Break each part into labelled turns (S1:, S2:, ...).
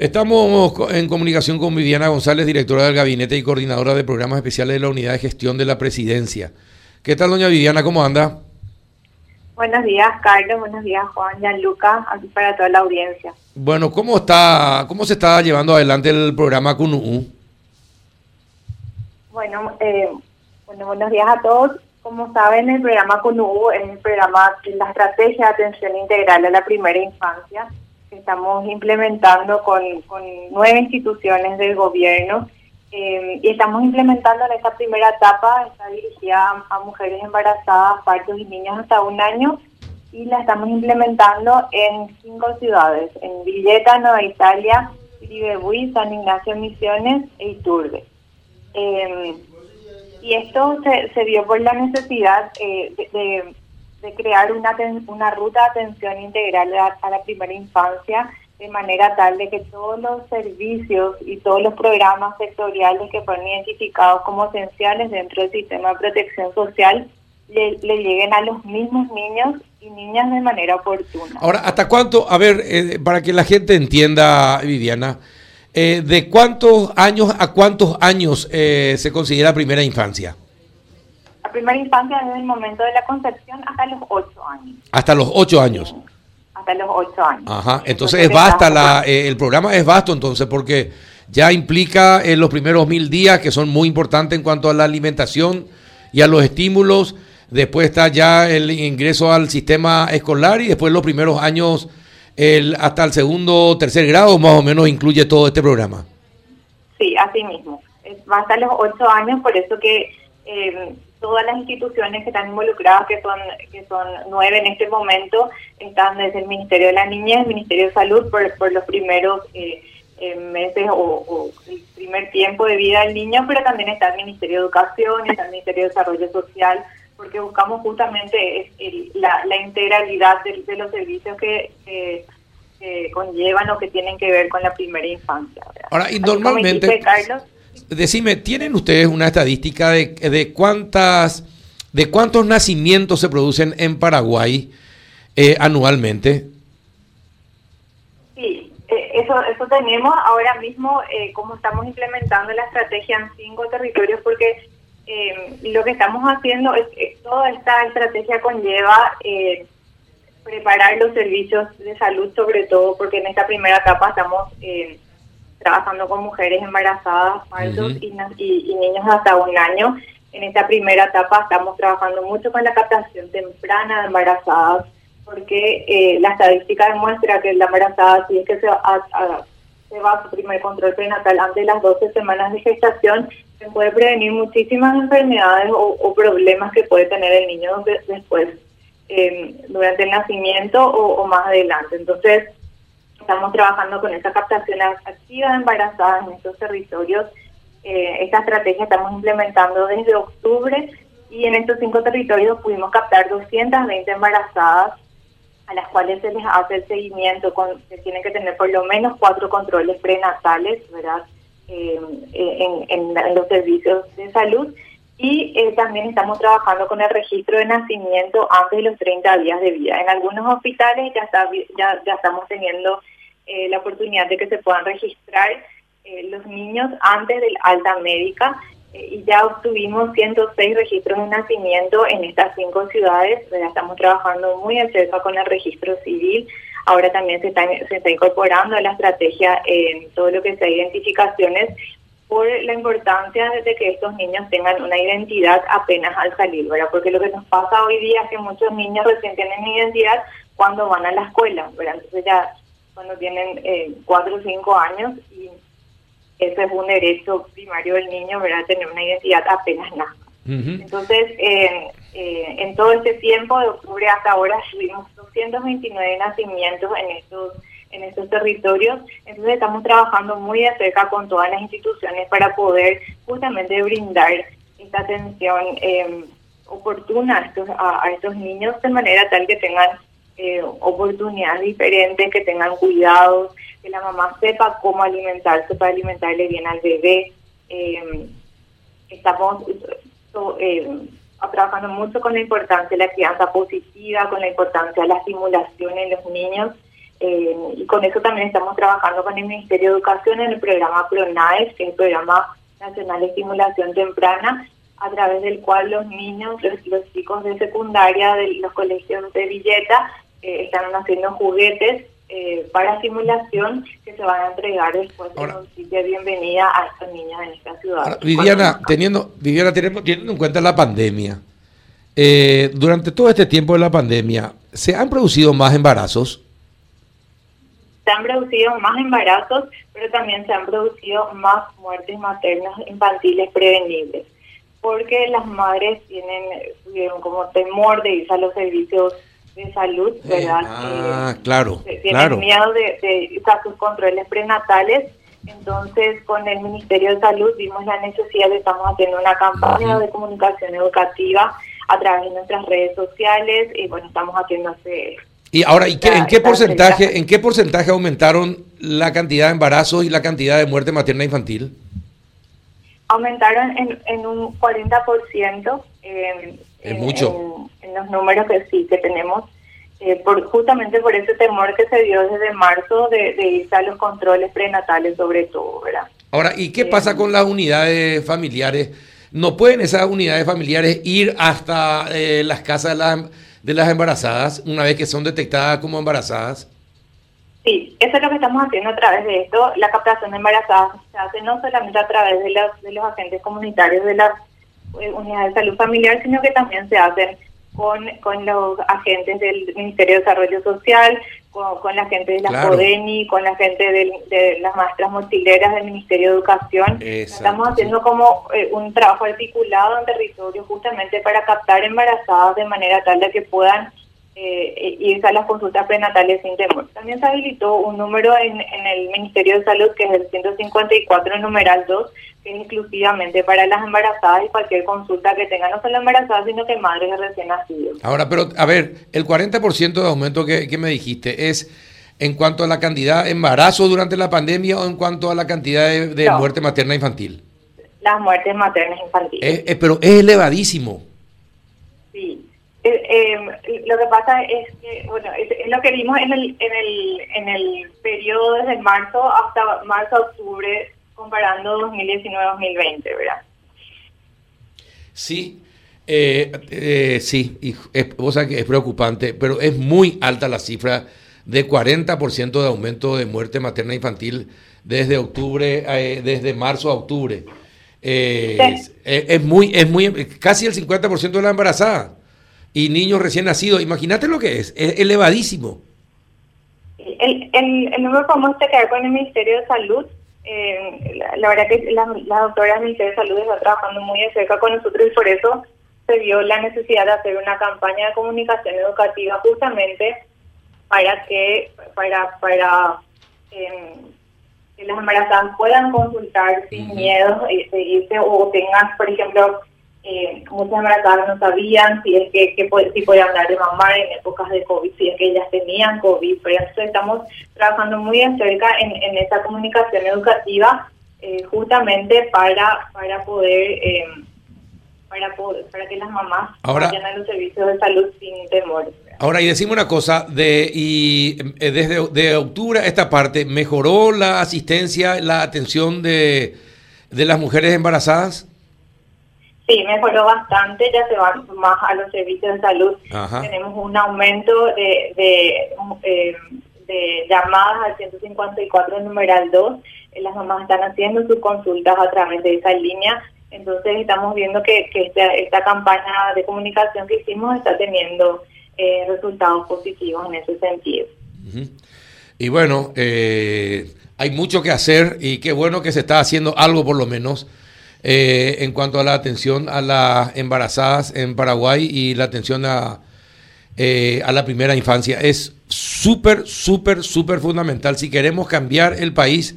S1: Estamos en comunicación con Viviana González, directora del Gabinete y coordinadora de programas especiales de la Unidad de Gestión de la Presidencia. ¿Qué tal, doña Viviana? ¿Cómo anda?
S2: Buenos días, Carlos. Buenos días, Juan, Gianluca, aquí para toda la audiencia.
S1: Bueno, ¿cómo está, cómo se está llevando adelante el programa CUNU?
S2: Bueno, eh, bueno, buenos días a todos. Como saben, el programa CUNU es el programa de la estrategia de atención integral a la primera infancia estamos implementando con, nueve instituciones del gobierno eh, y estamos implementando en esta primera etapa, está dirigida a, mujeres embarazadas, partos y niños hasta un año y la estamos implementando en cinco ciudades, en Villeta, Nueva Italia, Iribebuy, San Ignacio Misiones e Iturbe. Eh, y esto se, se dio por la necesidad eh, de crear una, una ruta de atención integral a, la primera infancia de manera tal de que todos los servicios y todos los programas sectoriales que fueron identificados como esenciales dentro del sistema de protección social le, lleguen a los mismos niños y niñas de manera oportuna.
S1: Ahora, ¿hasta cuánto? A ver, eh, para que la gente entienda, Viviana, eh, ¿de cuántos años a cuántos años eh, se considera primera infancia?
S2: Primera infancia desde el momento de la concepción hasta los ocho años.
S1: Hasta los ocho años.
S2: Hasta los ocho años.
S1: Ajá, entonces, es basta, la, eh, el programa es vasto entonces porque ya implica eh, los primeros mil días que son muy importantes en cuanto a la alimentación y a los estímulos. Después está ya el ingreso al sistema escolar y después los primeros años el, hasta el segundo o tercer grado más o menos incluye todo este programa.
S2: Sí, así mismo. Va hasta los ocho años, por eso que eh, todas las instituciones que están involucradas, que son que son nueve en este momento, están desde el Ministerio de la Niñez, el Ministerio de Salud, por, por los primeros eh, eh, meses o, el primer tiempo de vida del niño, pero también está el Ministerio de Educación, está el Ministerio de Desarrollo Social, porque buscamos justamente la, la, integralidad de, los servicios que... conllevan o que tienen que ver con la primera infancia.
S1: Ahora, y normalmente... Carlos, Decime, ¿tienen ustedes una estadística de, de cuántas de cuántos nacimientos se producen en Paraguay eh, anualmente?
S2: Sí, eh, eso, eso tenemos ahora mismo, eh, como estamos implementando la estrategia en cinco territorios, porque lo que estamos haciendo es que toda esta estrategia conlleva preparar los servicios de salud, sobre todo porque en esta primera etapa estamos trabajando con mujeres embarazadas, partos y, niños hasta un año. En esta primera etapa estamos trabajando mucho con la captación temprana de embarazadas, porque eh, la estadística demuestra que la embarazada, si es que se va a, se va a su primer control prenatal antes de las 12 semanas de gestación, se puede prevenir muchísimas enfermedades o, problemas que puede tener el niño después, eh, durante el nacimiento o, o más adelante. Entonces, estamos trabajando con esa captación activa de embarazadas en estos territorios. Eh, esta estrategia estamos implementando desde octubre y en estos cinco territorios pudimos captar 220 embarazadas a las cuales se les hace el seguimiento, con, se tienen que tener por lo menos cuatro controles prenatales, ¿verdad? Eh, en, los servicios de salud y eh, también estamos trabajando con el registro de nacimiento antes de los 30 días de vida. En algunos hospitales ya, está, ya, ya estamos teniendo eh, la oportunidad de que se puedan registrar eh, los niños antes del alta médica y ya obtuvimos 106 registros de nacimiento en estas cinco ciudades. Ya estamos trabajando muy de cerca con el registro civil. Ahora también se está, se está incorporando a la estrategia en todo lo que sea identificaciones por la importancia de que estos niños tengan una identidad apenas al salir, ¿verdad? Porque lo que nos pasa hoy día es que muchos niños recién tienen identidad cuando van a la escuela, ¿verdad? Entonces ya cuando tienen eh, cuatro o cinco años y ese es un derecho primario del niño, ¿verdad? Tener una identidad apenas nazca. Entonces, eh, en todo este tiempo, de octubre hasta ahora, tuvimos 229 nacimientos en estos en estos territorios. Entonces, estamos trabajando muy de cerca con todas las instituciones para poder justamente brindar esta atención eh, oportuna a estos, a estos niños de manera tal que tengan eh, oportunidades diferentes, que tengan cuidados, que la mamá sepa cómo alimentarse para alimentarle bien al bebé. Eh, estamos eh, trabajando mucho con la importancia de la crianza positiva, con la importancia de la estimulación en los niños. Eh, y con eso también estamos trabajando con el Ministerio de Educación en el programa PRONAES, que es el Programa Nacional de Estimulación Temprana, a través del cual los niños, los, chicos de secundaria de los colegios de Villeta eh, están haciendo juguetes eh, para simulación que se van a entregar después de un sitio de bienvenida a estas niñas en esta ciudad.
S1: Viviana, teniendo, Viviana teniendo, teniendo en cuenta la pandemia, eh, durante todo este tiempo de la pandemia, ¿se han producido más embarazos?
S2: Se han producido más embarazos, pero también se han producido más muertes maternas infantiles prevenibles, porque las madres tienen, tuvieron como temor de irse a los servicios de salud, eh, ¿verdad?
S1: ah, claro.
S2: Tienen miedo de, de, sus controles prenatales. Entonces, con el Ministerio de Salud vimos la necesidad de estamos haciendo una campaña de comunicación educativa a través de nuestras redes sociales y bueno, estamos haciendo ese
S1: y ahora, ¿y qué, ¿en qué porcentaje en qué porcentaje aumentaron la cantidad de embarazos y la cantidad de muerte materna infantil?
S2: Aumentaron en, en un 40%. Eh,
S1: es mucho.
S2: En, los números que sí que tenemos, eh, por, justamente por ese temor que se dio desde marzo de, de irse a los controles prenatales sobre todo, ¿verdad?
S1: Ahora, ¿y qué pasa con las unidades familiares? ¿No pueden esas unidades familiares ir hasta eh, las casas de las, embarazadas una vez que son detectadas como embarazadas?
S2: Sí, eso es lo que estamos haciendo a través de esto. La captación de embarazadas se hace no solamente a través de los, de los agentes comunitarios de las eh, unidades de salud familiar, sino que también se hacen con, con los agentes del Ministerio de Desarrollo Social, con, la gente de la CODENI, con la gente de las maestras mochileras del Ministerio de Educación. Estamos haciendo como eh, un trabajo articulado en territorio justamente para captar embarazadas de manera tal de que puedan eh, irse a las consultas prenatales sin temor. También se habilitó un número en, en el Ministerio de Salud que es el 154 numeral 2 que es exclusivamente para las embarazadas y cualquier consulta que tengan, no solo embarazadas, sino que madres recién nacidos.
S1: Ahora, pero a ver, el 40% de aumento que, que, me dijiste es en cuanto a la cantidad de embarazo durante la pandemia o en cuanto a la cantidad de, muerte materna infantil.
S2: Las muertes maternas infantiles.
S1: pero es elevadísimo.
S2: Eh, eh, lo que pasa es que, bueno, es, lo que vimos en el, en el, en el periodo desde marzo hasta marzo-octubre comparando 2019-2020, ¿verdad?
S1: Sí, eh, eh, sí, y es, que es preocupante, pero es muy alta la cifra de 40% de aumento de muerte materna infantil desde octubre, eh, desde marzo a octubre. es, muy, es muy, casi el 50% de la embarazada y niños recién nacidos. Imagínate lo que es, es elevadísimo.
S2: El, el, el número este que con el Ministerio de Salud eh, la, verdad que la, la doctora del Ministerio de Salud está trabajando muy de cerca con nosotros y por eso se vio la necesidad de hacer una campaña de comunicación educativa justamente para que para para eh, que las embarazadas puedan consultar sin miedo de irse o tengan, por ejemplo, eh, muchas embarazadas no sabían si es que, si podían hablar de mamar en épocas de COVID, si es que ellas tenían COVID, pero entonces estamos trabajando muy de cerca en, en esa comunicación educativa eh, justamente para, para poder... Eh, para, poder, para que las mamás vayan a los servicios de salud sin temor.
S1: Ahora, y decimos una cosa, de y eh, desde de octubre a esta parte, ¿mejoró la asistencia, la atención de, de las mujeres embarazadas?
S2: Sí, mejoró bastante, ya se van más a los servicios de salud. Tenemos un aumento de, de, eh, de llamadas al 154 numeral 2. Eh, las mamás están haciendo sus consultas a través de esa línea. Entonces estamos viendo que, que esta, esta campaña de comunicación que hicimos está teniendo eh, resultados positivos en ese sentido.
S1: Y bueno, hay mucho que hacer y qué bueno que se está haciendo algo por lo menos eh, en cuanto a la atención a las embarazadas en Paraguay y la atención a, eh, a la primera infancia. Es súper, súper, súper fundamental. Si queremos cambiar el país,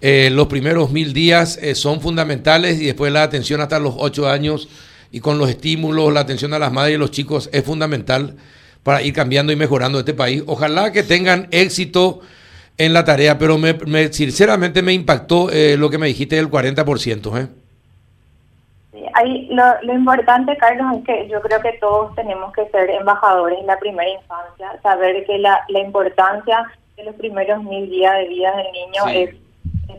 S1: eh, los primeros mil días son fundamentales y después la atención hasta los ocho años y con los estímulos, la atención a las madres y los chicos es fundamental para ir cambiando y mejorando este país. Ojalá que tengan éxito en la tarea, pero me, sinceramente me impactó lo que me dijiste del 40%. ¿eh?
S2: Ahí lo, lo, importante, Carlos, es que yo creo que todos tenemos que ser embajadores en la primera infancia, saber que la, la importancia de los primeros mil días de vida del niño es,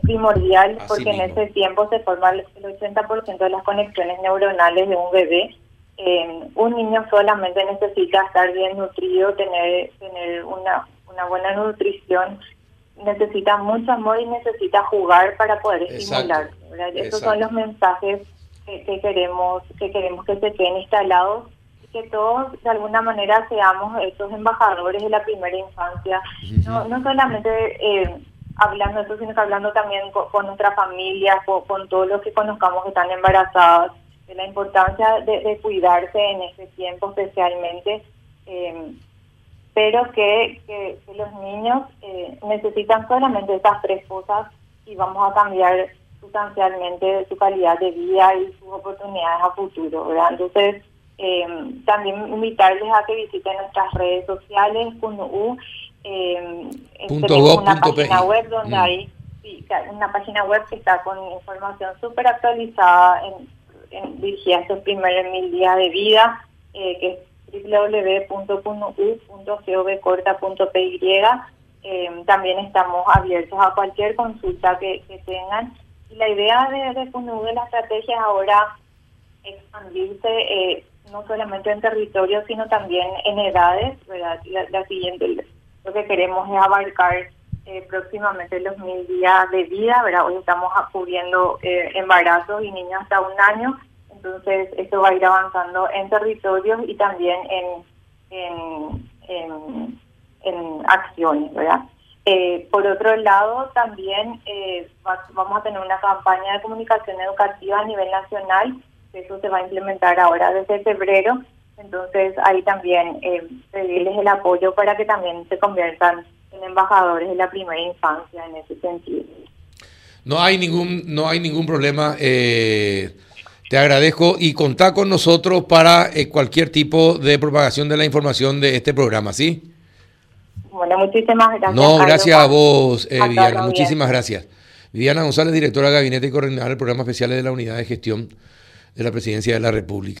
S2: primordial porque en ese tiempo se forma el 80% de las conexiones neuronales de un bebé. Eh, un niño solamente necesita estar bien nutrido, tener, tener una, una buena nutrición, necesita mucho amor y necesita jugar para poder estimular. Esos son los mensajes que, queremos que queremos que se queden instalados y que todos de alguna manera seamos esos embajadores de la primera infancia, no, no solamente eh, hablando de eso, sino que hablando también con, nuestra familia, con, todos los que conozcamos que están embarazados, de la importancia de, cuidarse en este tiempo especialmente. Eh, pero que, que, los niños eh, necesitan solamente estas tres cosas y vamos a cambiar sustancialmente su calidad de vida y sus oportunidades a futuro, ¿verdad? Entonces, eh, también invitarles a que visiten nuestras redes sociales, CUNU, eh, una página web donde mm. hay una página web que está con información súper actualizada en, en dirigida a estos primeros mil días de vida, eh, que es www.cunu.govcorta.py. Eh, también estamos abiertos a cualquier consulta que, que tengan la idea de, de de la estrategia es ahora expandirse eh, no solamente en territorio, sino también en edades, ¿verdad? La, siguiente, lo que queremos es abarcar eh, próximamente los mil días de vida, ¿verdad? Hoy estamos cubriendo eh, embarazos y niños hasta un año, entonces esto va a ir avanzando en territorios y también en, en, en, en acciones, ¿verdad? Eh, por otro lado, también eh, vamos a tener una campaña de comunicación educativa a nivel nacional, eso se va a implementar ahora desde febrero, entonces ahí también eh, pedirles el apoyo para que también se conviertan en embajadores de la primera infancia en ese sentido.
S1: No hay ningún, no hay ningún problema. te agradezco y contá con nosotros para cualquier tipo de propagación de la información de este programa, ¿sí?
S2: Bueno, muchísimas gracias.
S1: No, gracias a vos, eh, Viviana. Muchísimas gracias. Viviana González, directora de Gabinete y coordinadora del Programa Especial de la Unidad de Gestión de la Presidencia de la República.